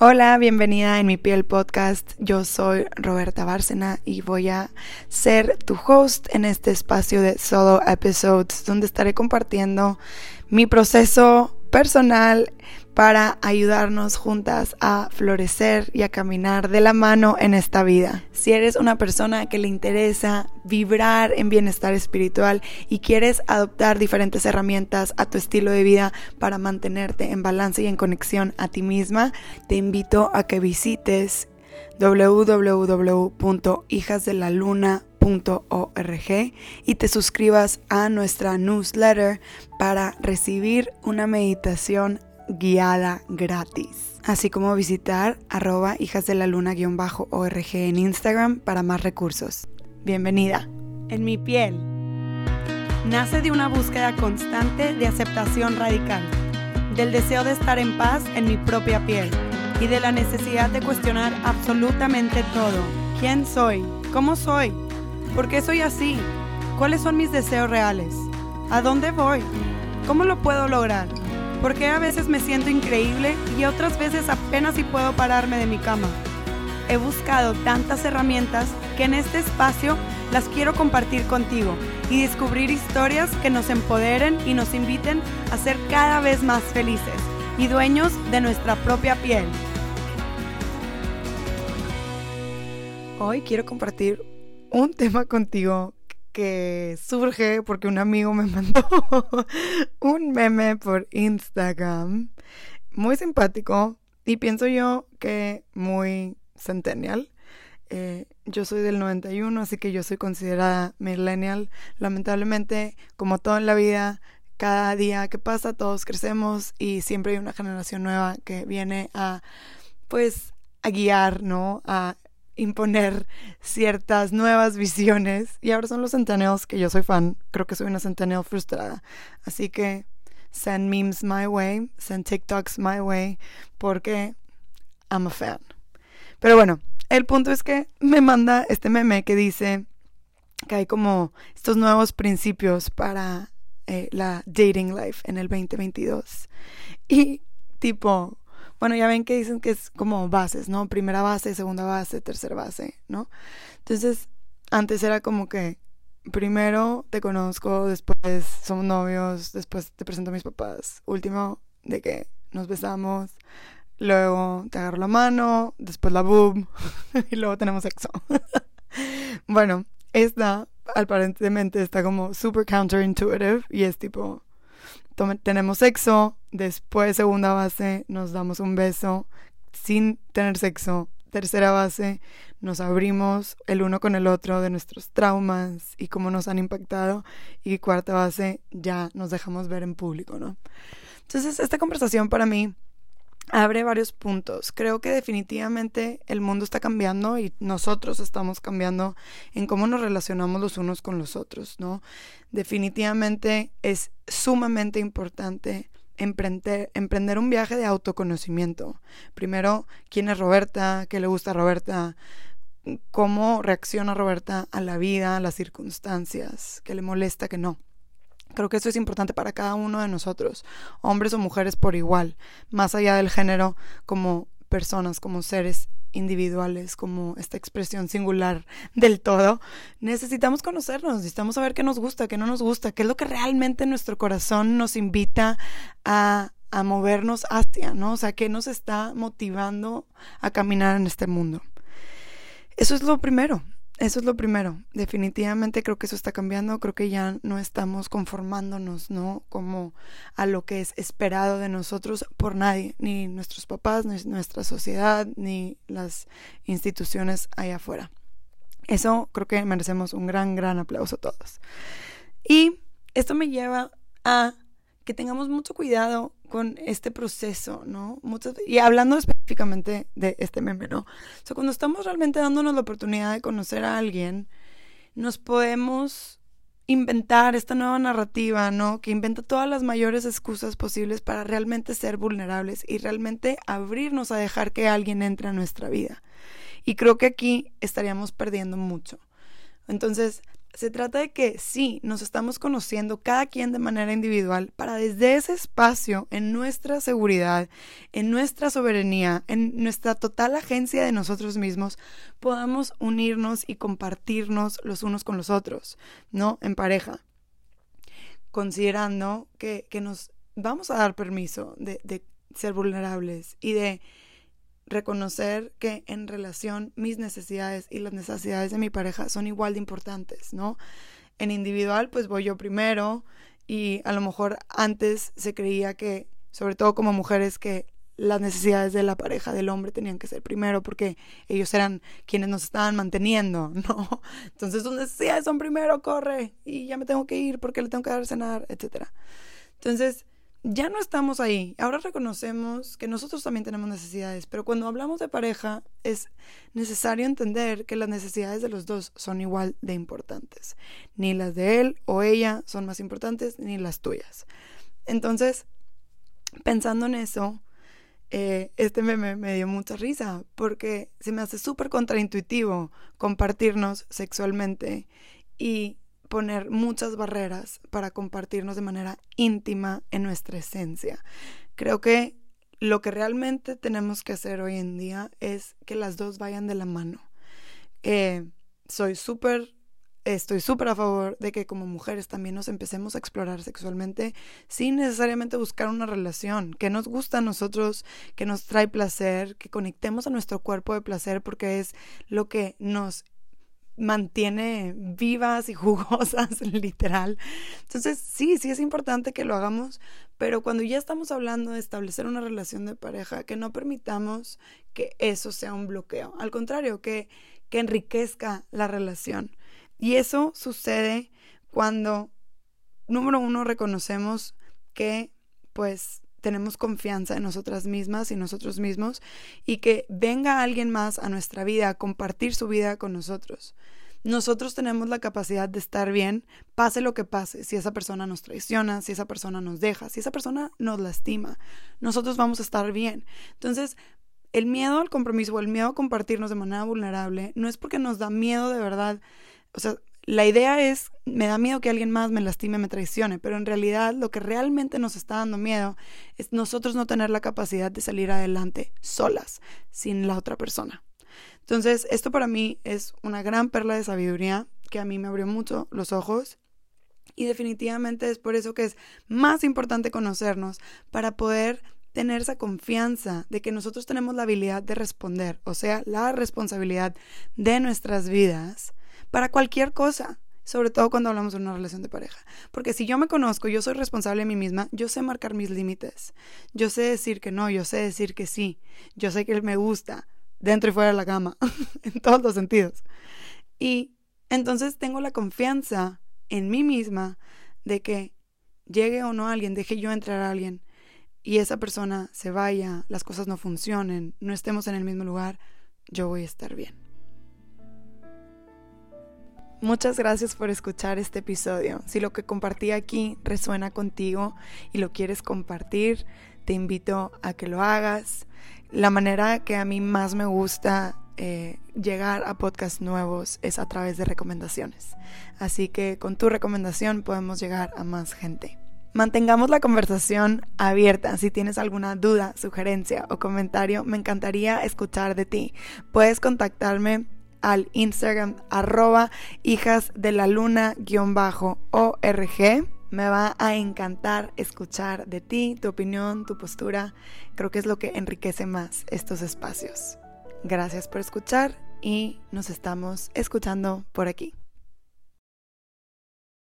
Hola, bienvenida en mi piel podcast. Yo soy Roberta Bárcena y voy a ser tu host en este espacio de solo episodes donde estaré compartiendo mi proceso personal para ayudarnos juntas a florecer y a caminar de la mano en esta vida. Si eres una persona que le interesa vibrar en bienestar espiritual y quieres adoptar diferentes herramientas a tu estilo de vida para mantenerte en balance y en conexión a ti misma, te invito a que visites y te suscribas a nuestra newsletter para recibir una meditación guiada gratis. Así como visitar arroba hijas de la luna-org en Instagram para más recursos. Bienvenida. En mi piel. Nace de una búsqueda constante de aceptación radical, del deseo de estar en paz en mi propia piel y de la necesidad de cuestionar absolutamente todo. ¿Quién soy? ¿Cómo soy? ¿Por qué soy así? ¿Cuáles son mis deseos reales? ¿A dónde voy? ¿Cómo lo puedo lograr? porque a veces me siento increíble y otras veces apenas si puedo pararme de mi cama. He buscado tantas herramientas que en este espacio las quiero compartir contigo y descubrir historias que nos empoderen y nos inviten a ser cada vez más felices y dueños de nuestra propia piel. Hoy quiero compartir un tema contigo que surge porque un amigo me mandó un meme por Instagram muy simpático y pienso yo que muy centennial. Eh, yo soy del 91, así que yo soy considerada millennial. Lamentablemente, como todo en la vida, cada día que pasa todos crecemos y siempre hay una generación nueva que viene a, pues, a guiar, ¿no? A imponer ciertas nuevas visiones. Y ahora son los centennials que yo soy fan. Creo que soy una centennial frustrada. Así que send memes my way, send TikToks my way, porque I'm a fan. Pero bueno, el punto es que me manda este meme que dice que hay como estos nuevos principios para eh, la dating life en el 2022. Y tipo, bueno, ya ven que dicen que es como bases, ¿no? Primera base, segunda base, tercera base, ¿no? Entonces, antes era como que primero te conozco, después somos novios, después te presento a mis papás, último de que nos besamos, luego te agarro la mano, después la boob y luego tenemos sexo. bueno, esta aparentemente está como super counterintuitive y es tipo tenemos sexo, después segunda base nos damos un beso sin tener sexo, tercera base nos abrimos el uno con el otro de nuestros traumas y cómo nos han impactado y cuarta base ya nos dejamos ver en público, ¿no? Entonces esta conversación para mí abre varios puntos. Creo que definitivamente el mundo está cambiando y nosotros estamos cambiando en cómo nos relacionamos los unos con los otros, ¿no? Definitivamente es sumamente importante emprender, un viaje de autoconocimiento. Primero, quién es Roberta, qué le gusta a Roberta, cómo reacciona Roberta a la vida, a las circunstancias, qué le molesta, qué no. Creo que eso es importante para cada uno de nosotros, hombres o mujeres por igual, más allá del género, como personas, como seres individuales, como esta expresión singular del todo, necesitamos conocernos, necesitamos saber qué nos gusta, qué no nos gusta, qué es lo que realmente nuestro corazón nos invita a, a movernos hacia, ¿no? O sea, qué nos está motivando a caminar en este mundo. Eso es lo primero, eso es lo primero. Definitivamente creo que eso está cambiando. Creo que ya no estamos conformándonos, ¿no? Como a lo que es esperado de nosotros por nadie, ni nuestros papás, ni nuestra sociedad, ni las instituciones allá afuera. Eso creo que merecemos un gran, gran aplauso todos. Y esto me lleva a que tengamos mucho cuidado con este proceso, ¿no? y hablando específicamente de este meme, ¿no? O sea, cuando estamos realmente dándonos la oportunidad de conocer a alguien, nos podemos inventar esta nueva narrativa, ¿no? Que inventa todas las mayores excusas posibles para realmente ser vulnerables y realmente abrirnos a dejar que alguien entre a nuestra vida. Y creo que aquí estaríamos perdiendo mucho. Entonces, Se trata de que sí, nos estamos conociendo cada quien de manera individual para desde ese espacio, en nuestra seguridad, en nuestra soberanía, en nuestra total agencia de nosotros mismos, podamos unirnos y compartirnos los unos con los otros, ¿no? En pareja. Considerando que, nos vamos a dar permiso de, de ser vulnerables y de reconocer que en relación mis necesidades y las necesidades de mi pareja son igual de importantes, ¿no? En individual, pues voy yo primero y a lo mejor antes se creía que, sobre todo como mujeres, que las necesidades de la pareja del hombre tenían que ser primero porque ellos eran quienes nos estaban manteniendo, ¿no? Entonces sus necesidades son primero, corre y ya me tengo que ir porque le tengo que dar cenar, etcétera. Entonces, ya no estamos ahí. Ahora reconocemos que nosotros también tenemos necesidades, pero cuando hablamos de pareja es necesario entender que las necesidades de los dos son igual de importantes. Ni las de él o ella son más importantes, ni las tuyas. Entonces, pensando en eso, eh, este meme me dio mucha risa porque se me hace súper contraintuitivo compartirnos sexualmente y poner muchas barreras para compartirnos de manera íntima en nuestra esencia. Creo que lo que realmente tenemos que hacer hoy en día es que las dos vayan de la mano. Eh, soy súper, estoy súper a favor de que como mujeres también nos empecemos a explorar sexualmente sin necesariamente buscar una relación, que nos gusta a nosotros, que nos trae placer, que conectemos a nuestro cuerpo de placer porque es lo que nos mantiene vivas y jugosas, literal. Entonces, sí, sí es importante que lo hagamos, pero cuando ya estamos hablando de establecer una relación de pareja, que no permitamos que eso sea un bloqueo. Al contrario, que, que enriquezca la relación. Y eso sucede cuando, número uno, reconocemos que, pues, tenemos confianza en nosotras mismas y nosotros mismos y que venga alguien más a nuestra vida a compartir su vida con nosotros. Nosotros tenemos la capacidad de estar bien, pase lo que pase, si esa persona nos traiciona, si esa persona nos deja, si esa persona nos lastima, nosotros vamos a estar bien. Entonces, el miedo al compromiso o el miedo a compartirnos de manera vulnerable no es porque nos da miedo de verdad, o sea, la idea es, me da miedo que alguien más me lastime, me traicione, pero en realidad lo que realmente nos está dando miedo es nosotros no tener la capacidad de salir adelante solas, sin la otra persona. Entonces, esto para mí es una gran perla de sabiduría que a mí me abrió mucho los ojos y definitivamente es por eso que es más importante conocernos para poder tener esa confianza de que nosotros tenemos la habilidad de responder, o sea, la responsabilidad de nuestras vidas para cualquier cosa, sobre todo cuando hablamos de una relación de pareja. Porque si yo me conozco, yo soy responsable de mí misma, yo sé marcar mis límites, yo sé decir que no, yo sé decir que sí, yo sé que me gusta, dentro y fuera de la cama, en todos los sentidos. Y entonces tengo la confianza en mí misma de que llegue o no alguien, deje yo entrar a alguien y esa persona se vaya, las cosas no funcionen, no estemos en el mismo lugar, yo voy a estar bien. Muchas gracias por escuchar este episodio. Si lo que compartí aquí resuena contigo y lo quieres compartir, te invito a que lo hagas. La manera que a mí más me gusta eh, llegar a podcasts nuevos es a través de recomendaciones. Así que con tu recomendación podemos llegar a más gente. Mantengamos la conversación abierta. Si tienes alguna duda, sugerencia o comentario, me encantaría escuchar de ti. Puedes contactarme al Instagram arroba la luna guion bajo org. Me va a encantar escuchar de ti, tu opinión, tu postura. Creo que es lo que enriquece más estos espacios. Gracias por escuchar y nos estamos escuchando por aquí.